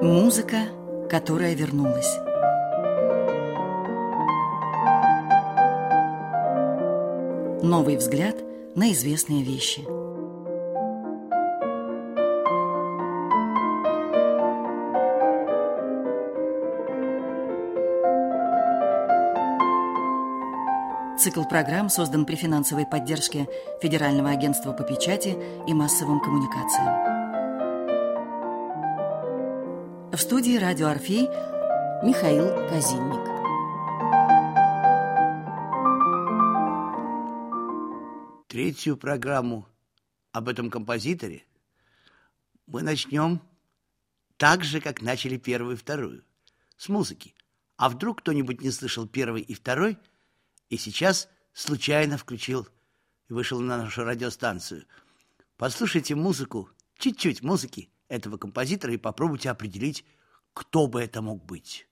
Музыка, которая вернулась. Новый взгляд на известные вещи. Цикл программ создан при финансовой поддержке Федерального агентства по печати и массовым коммуникациям. Студии «Радио Орфей» Михаил Казинник. Третью программу об этом композиторе мы начнем так же, как начали первую и вторую, с музыки. А вдруг кто-нибудь не слышал первый и второй, и сейчас случайно включил и вышел на нашу радиостанцию. Послушайте музыку, чуть-чуть музыки, этого композитора и попробуйте определить, кто бы это мог быть.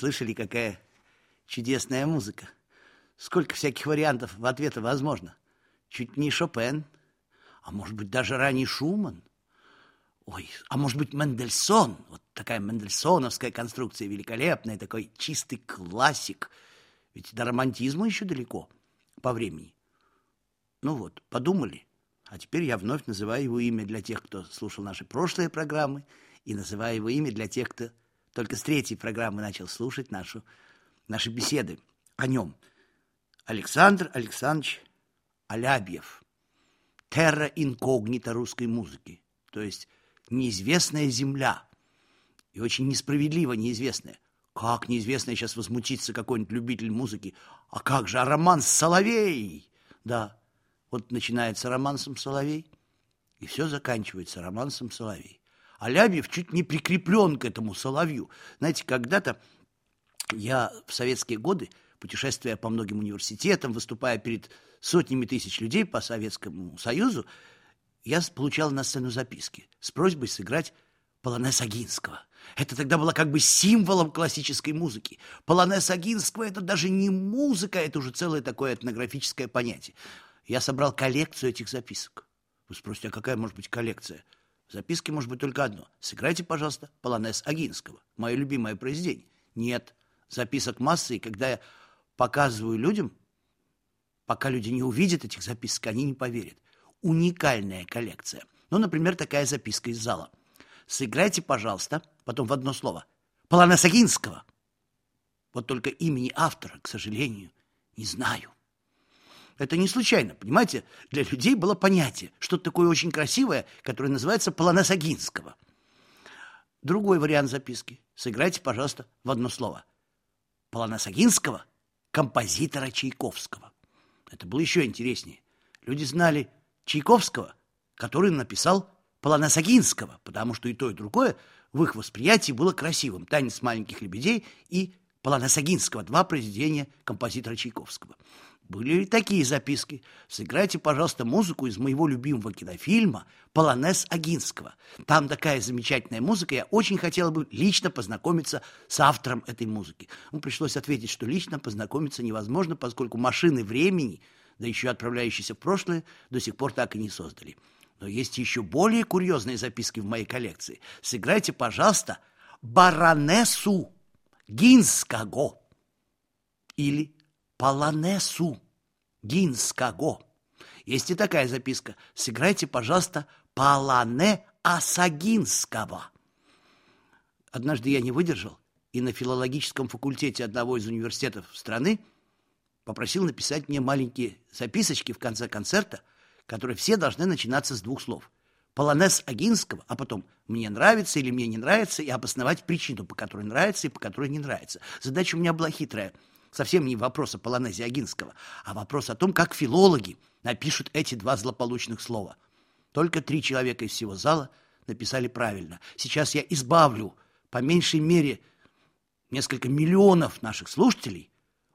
Слышали, какая чудесная музыка? Сколько всяких вариантов в ответа возможно? Чуть не Шопен, а может быть даже ранний Шуман. Ой, а может быть Мендельсон, вот такая мендельсоновская конструкция великолепная, такой чистый классик. Ведь до романтизма еще далеко по времени. Ну вот, подумали. А теперь я вновь называю его имя для тех, кто слушал наши прошлые программы, и называю его имя для тех, кто только с третьей программы начал слушать нашу, наши беседы о нем. Александр Александрович Алябьев. Терра инкогнита русской музыки. То есть неизвестная земля. И очень несправедливо неизвестная. Как неизвестная сейчас возмутится какой-нибудь любитель музыки? А как же, а роман Соловей? Да, вот начинается романсом Соловей, и все заканчивается романсом Соловей. А Лябьев чуть не прикреплен к этому Соловью. Знаете, когда-то я в советские годы, путешествуя по многим университетам, выступая перед сотнями тысяч людей по Советскому Союзу, я получал на сцену записки с просьбой сыграть полонез Агинского. Это тогда было как бы символом классической музыки. Полонез Агинского – это даже не музыка, это уже целое такое этнографическое понятие. Я собрал коллекцию этих записок. Вы спросите, а какая может быть коллекция? В записке может быть только одно. Сыграйте, пожалуйста, полонез Агинского. Мое любимое произведение. Нет, записок массы, и когда я показываю людям, пока люди не увидят этих записок, они не поверят уникальная коллекция. Ну, например, такая записка из зала. Сыграйте, пожалуйста, потом в одно слово, Полонесагинского. Вот только имени автора, к сожалению, не знаю. Это не случайно, понимаете? Для людей было понятие, что-то такое очень красивое, которое называется Полонесагинского. Другой вариант записки. Сыграйте, пожалуйста, в одно слово. Полонесагинского, композитора Чайковского. Это было еще интереснее. Люди знали Чайковского, который написал Полоносагинского, потому что и то, и другое в их восприятии было красивым. «Танец маленьких лебедей» и Полоносагинского, два произведения композитора Чайковского. Были ли такие записки? Сыграйте, пожалуйста, музыку из моего любимого кинофильма «Полонез Агинского». Там такая замечательная музыка, я очень хотела бы лично познакомиться с автором этой музыки. Ну, пришлось ответить, что лично познакомиться невозможно, поскольку машины времени – да еще отправляющиеся в прошлое, до сих пор так и не создали. Но есть еще более курьезные записки в моей коллекции. Сыграйте, пожалуйста, баронессу Гинскаго или полонесу Гинскаго. Есть и такая записка. Сыграйте, пожалуйста, Полоне Асагинского. Однажды я не выдержал и на филологическом факультете одного из университетов страны попросил написать мне маленькие записочки в конце концерта, которые все должны начинаться с двух слов. Полонез Агинского, а потом «мне нравится» или «мне не нравится» и обосновать причину, по которой нравится и по которой не нравится. Задача у меня была хитрая. Совсем не вопрос о полонезе Агинского, а вопрос о том, как филологи напишут эти два злополучных слова. Только три человека из всего зала написали правильно. Сейчас я избавлю, по меньшей мере, несколько миллионов наших слушателей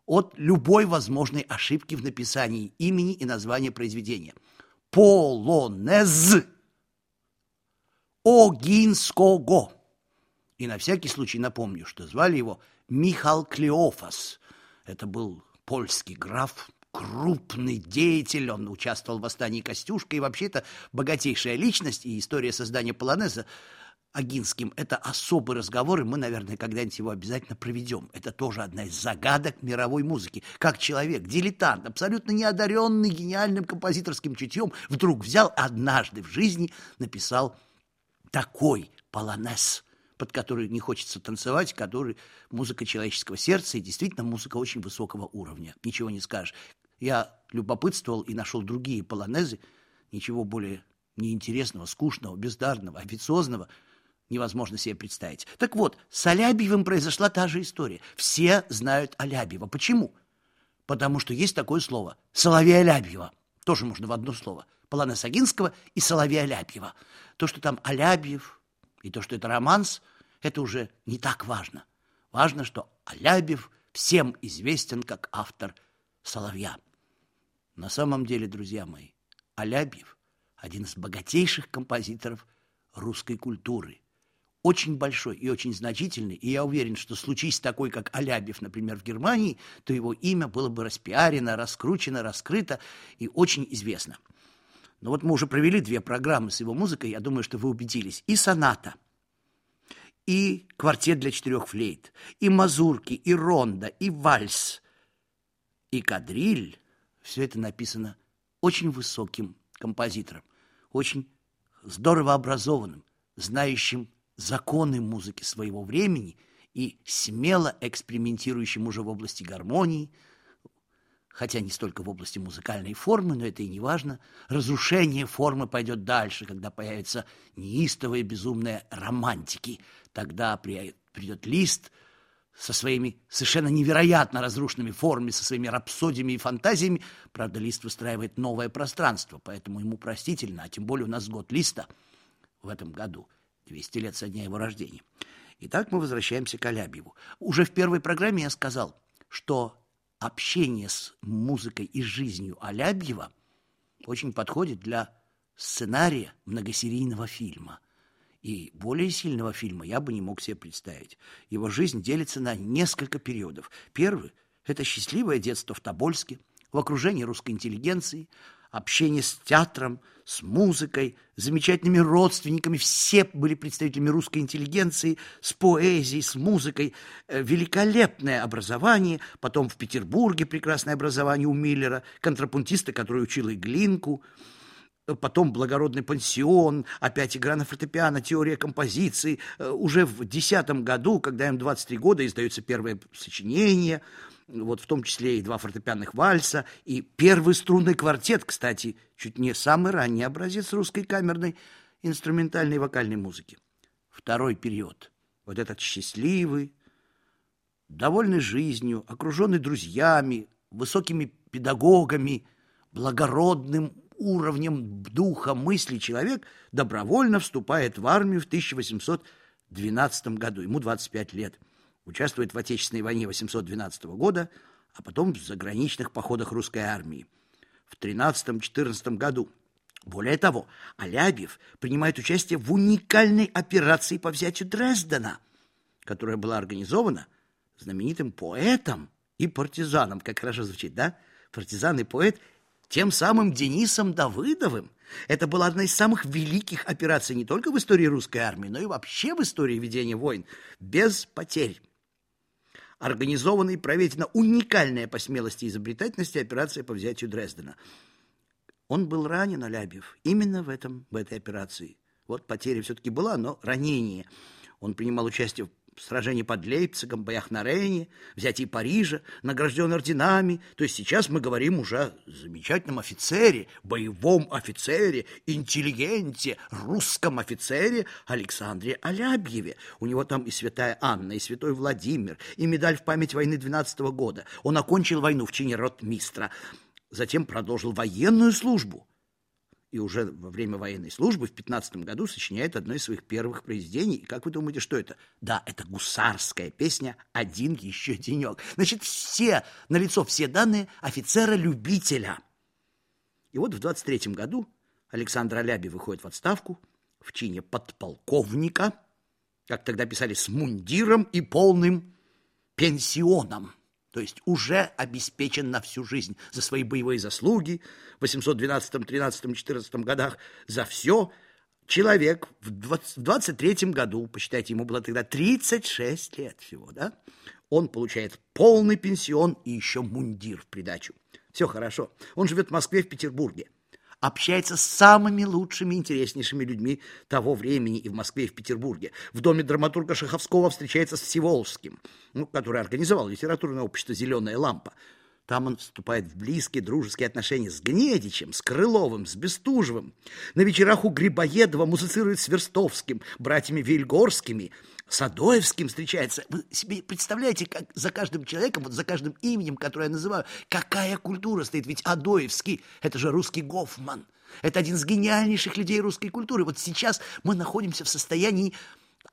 от любой возможной ошибки в написании имени и названия произведения. Полонез Огинского. И на всякий случай напомню, что звали его Михал Клеофас. Это был польский граф, крупный деятель, он участвовал в восстании Костюшка и вообще-то богатейшая личность, и история создания полонеза Агинским, это особый разговор, и мы, наверное, когда-нибудь его обязательно проведем. Это тоже одна из загадок мировой музыки. Как человек, дилетант, абсолютно неодаренный гениальным композиторским чутьем, вдруг взял однажды в жизни, написал такой полонез, под который не хочется танцевать, который музыка человеческого сердца и действительно музыка очень высокого уровня. Ничего не скажешь. Я любопытствовал и нашел другие полонезы, ничего более неинтересного, скучного, бездарного, официозного – невозможно себе представить. Так вот, с Алябьевым произошла та же история. Все знают Алябьева. Почему? Потому что есть такое слово «Соловей Алябьева». Тоже можно в одно слово. Полана Сагинского и Соловей Алябьева. То, что там Алябьев, и то, что это романс, это уже не так важно. Важно, что Алябьев всем известен как автор «Соловья». На самом деле, друзья мои, Алябьев – один из богатейших композиторов русской культуры – очень большой и очень значительный, и я уверен, что случись такой, как Алябьев, например, в Германии, то его имя было бы распиарено, раскручено, раскрыто и очень известно. Но вот мы уже провели две программы с его музыкой, я думаю, что вы убедились. И соната, и квартет для четырех флейт, и мазурки, и ронда, и вальс, и кадриль. Все это написано очень высоким композитором, очень здорово образованным, знающим законы музыки своего времени и смело экспериментирующим уже в области гармонии, хотя не столько в области музыкальной формы, но это и не важно. Разрушение формы пойдет дальше, когда появятся неистовые безумные романтики. Тогда придет лист со своими совершенно невероятно разрушенными формами, со своими рапсодиями и фантазиями. Правда, лист выстраивает новое пространство, поэтому ему простительно, а тем более у нас год листа в этом году, 200 лет со дня его рождения. Итак, мы возвращаемся к Алябьеву. Уже в первой программе я сказал, что общение с музыкой и жизнью Алябьева очень подходит для сценария многосерийного фильма. И более сильного фильма я бы не мог себе представить. Его жизнь делится на несколько периодов. Первый – это счастливое детство в Тобольске, в окружении русской интеллигенции – общение с театром, с музыкой, с замечательными родственниками. Все были представителями русской интеллигенции, с поэзией, с музыкой. Э, великолепное образование. Потом в Петербурге прекрасное образование у Миллера, контрапунтиста, который учил и Глинку. Потом благородный пансион, опять игра на фортепиано, теория композиции. Э, уже в десятом году, когда им 23 года, издаются первые сочинения – вот в том числе и два фортепианных вальса, и первый струнный квартет, кстати, чуть не самый ранний образец русской камерной инструментальной и вокальной музыки. Второй период, вот этот счастливый, довольный жизнью, окруженный друзьями, высокими педагогами, благородным уровнем духа, мысли человек добровольно вступает в армию в 1812 году, ему 25 лет – участвует в Отечественной войне 812 года, а потом в заграничных походах русской армии в 13-14 году. Более того, Алябьев принимает участие в уникальной операции по взятию Дрездена, которая была организована знаменитым поэтом и партизаном. Как хорошо звучит, да? Партизан и поэт тем самым Денисом Давыдовым. Это была одна из самых великих операций не только в истории русской армии, но и вообще в истории ведения войн без потерь организована и проведена уникальная по смелости и изобретательности операция по взятию Дрездена. Он был ранен, Алябьев, именно в, этом, в этой операции. Вот потеря все-таки была, но ранение. Он принимал участие в сражении под Лейпцигом, боях на Рейне, взятии Парижа, награжден орденами. То есть сейчас мы говорим уже о замечательном офицере, боевом офицере, интеллигенте, русском офицере Александре Алябьеве. У него там и святая Анна, и святой Владимир, и медаль в память войны 12 -го года. Он окончил войну в чине ротмистра, затем продолжил военную службу и уже во время военной службы в 15 году сочиняет одно из своих первых произведений. И как вы думаете, что это? Да, это гусарская песня «Один еще денек». Значит, все, налицо все данные офицера-любителя. И вот в 23 году Александр Аляби выходит в отставку в чине подполковника, как тогда писали, с мундиром и полным пенсионом то есть уже обеспечен на всю жизнь за свои боевые заслуги в 812, 13, 14 годах, за все. Человек в 23 году, посчитайте, ему было тогда 36 лет всего, да? Он получает полный пенсион и еще мундир в придачу. Все хорошо. Он живет в Москве, в Петербурге общается с самыми лучшими, интереснейшими людьми того времени и в Москве, и в Петербурге. В доме драматурга Шаховского встречается с Всеволжским, ну, который организовал литературное общество «Зеленая лампа». Там он вступает в близкие дружеские отношения с Гнедичем, с Крыловым, с Бестужевым. На вечерах у Грибоедова музыцирует с Верстовским, братьями Вильгорскими – с Адоевским встречается. Вы себе представляете, как за каждым человеком, вот за каждым именем, которое я называю, какая культура стоит? Ведь Адоевский – это же русский Гофман. Это один из гениальнейших людей русской культуры. Вот сейчас мы находимся в состоянии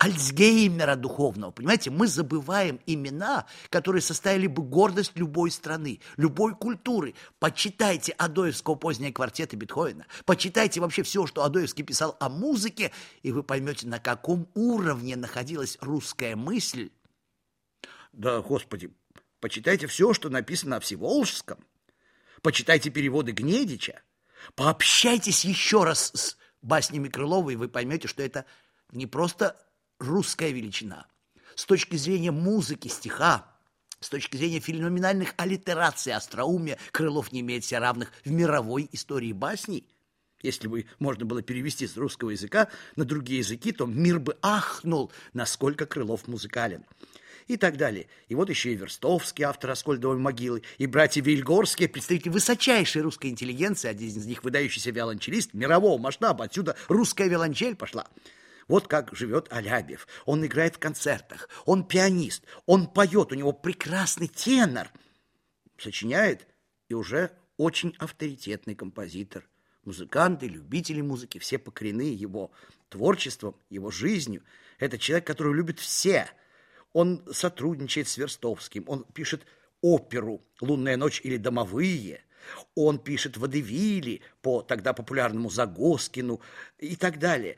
Альцгеймера духовного. Понимаете, мы забываем имена, которые составили бы гордость любой страны, любой культуры. Почитайте Адоевского позднего квартета Бетховена, почитайте вообще все, что Адоевский писал о музыке, и вы поймете, на каком уровне находилась русская мысль. Да, господи, почитайте все, что написано о Всеволжском, почитайте переводы Гнедича, пообщайтесь еще раз с баснями Крылова, и вы поймете, что это не просто русская величина. С точки зрения музыки, стиха, с точки зрения феноменальных аллитераций, остроумия, Крылов не имеет себе равных в мировой истории басней. Если бы можно было перевести с русского языка на другие языки, то мир бы ахнул, насколько Крылов музыкален и так далее. И вот еще и Верстовский, автор «Аскольдовой могилы», и братья Вильгорские, представители высочайшей русской интеллигенции, один из них выдающийся виолончелист мирового масштаба, отсюда русская виолончель пошла. Вот как живет Алябьев. Он играет в концертах, он пианист, он поет, у него прекрасный тенор. Сочиняет и уже очень авторитетный композитор. Музыканты, любители музыки, все покорены его творчеством, его жизнью. Это человек, которого любят все – он сотрудничает с Верстовским, он пишет оперу «Лунная ночь» или «Домовые», он пишет водевили по тогда популярному Загоскину и так далее.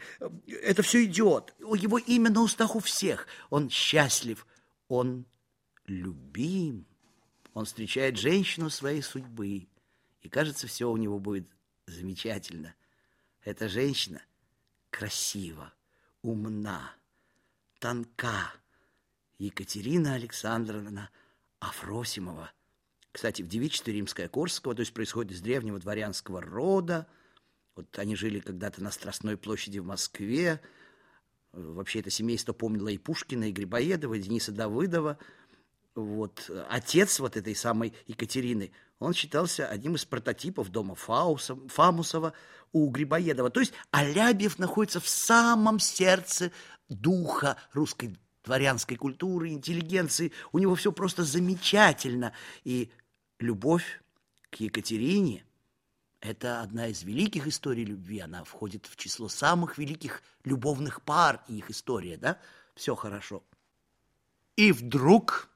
Это все идет. Его имя на устах у всех. Он счастлив, он любим. Он встречает женщину своей судьбы. И кажется, все у него будет замечательно. Эта женщина красива, умна, тонка, Екатерина Александровна Афросимова. Кстати, в девичестве римское-корского, то есть происходит из древнего дворянского рода. Вот они жили когда-то на Страстной площади в Москве. Вообще это семейство помнило и Пушкина, и Грибоедова, и Дениса Давыдова. Вот отец вот этой самой Екатерины, он считался одним из прототипов дома Фауса, Фамусова у Грибоедова. То есть Алябьев находится в самом сердце духа русской дворянской культуры, интеллигенции. У него все просто замечательно. И любовь к Екатерине – это одна из великих историй любви. Она входит в число самых великих любовных пар и их история, да? Все хорошо. И вдруг...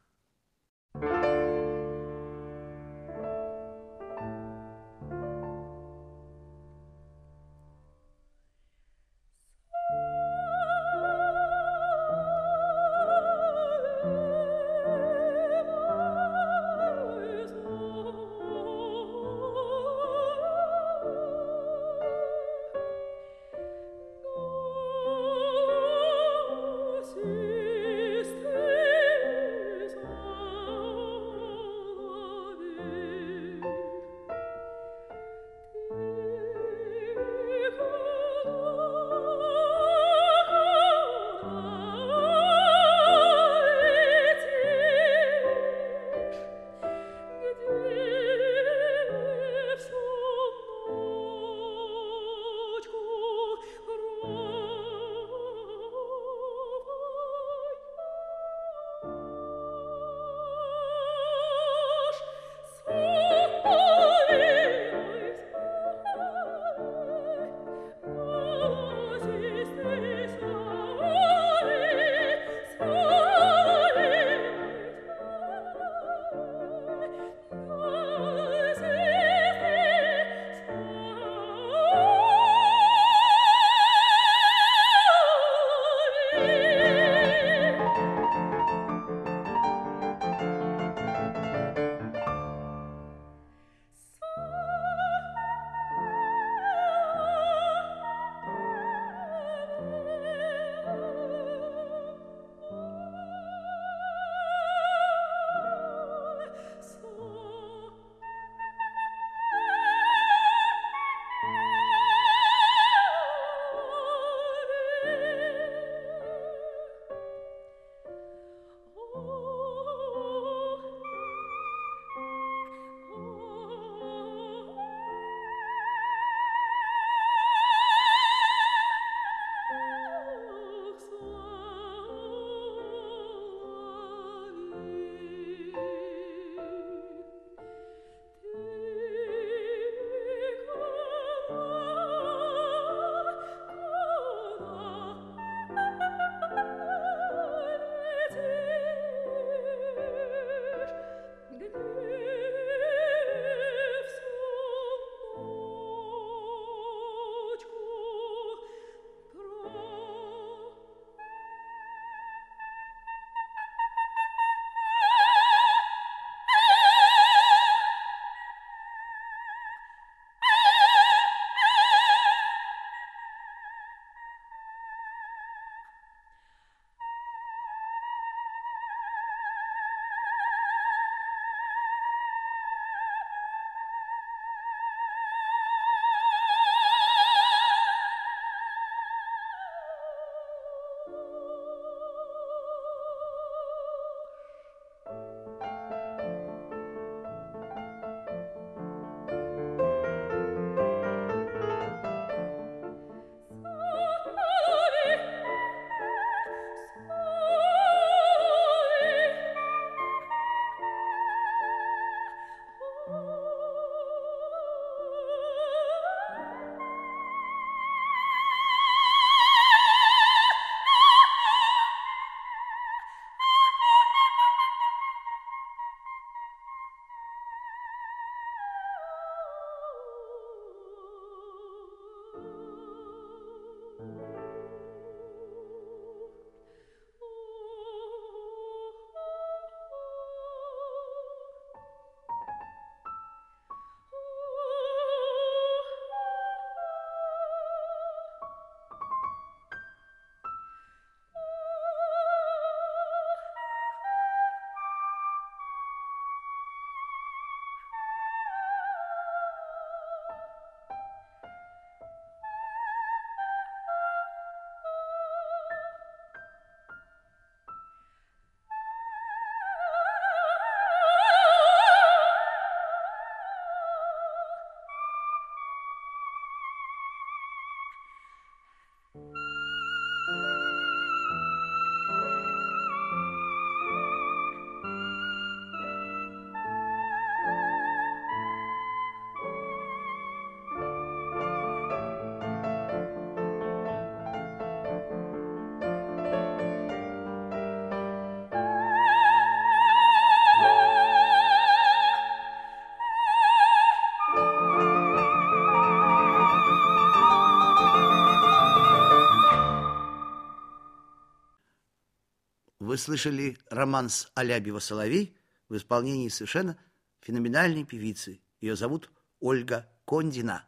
вы слышали романс Алябьева «Соловей» в исполнении совершенно феноменальной певицы. Ее зовут Ольга Кондина.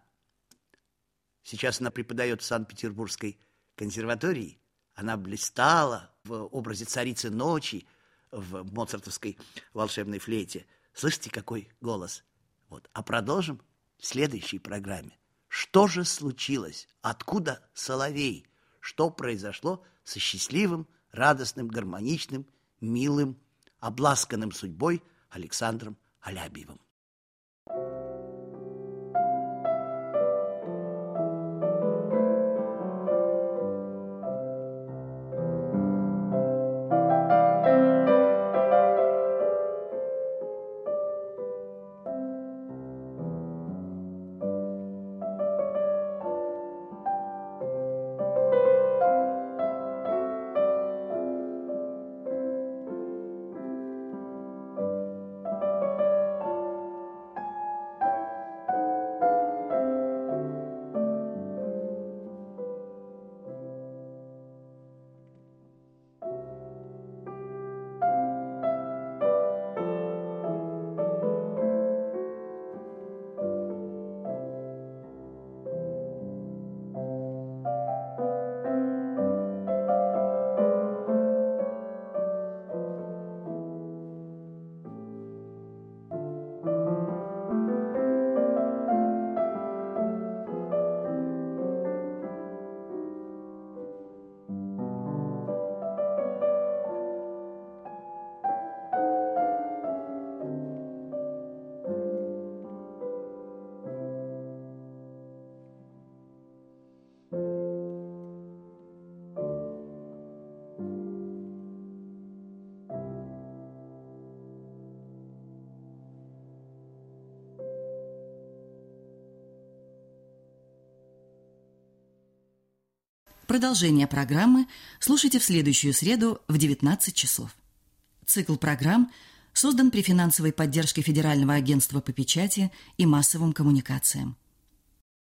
Сейчас она преподает в Санкт-Петербургской консерватории. Она блистала в образе царицы ночи в моцартовской волшебной флейте. Слышите, какой голос? Вот. А продолжим в следующей программе. Что же случилось? Откуда соловей? Что произошло со счастливым радостным, гармоничным, милым, обласканным судьбой Александром Алябьевым. Продолжение программы слушайте в следующую среду в 19 часов. Цикл программ создан при финансовой поддержке Федерального агентства по печати и массовым коммуникациям.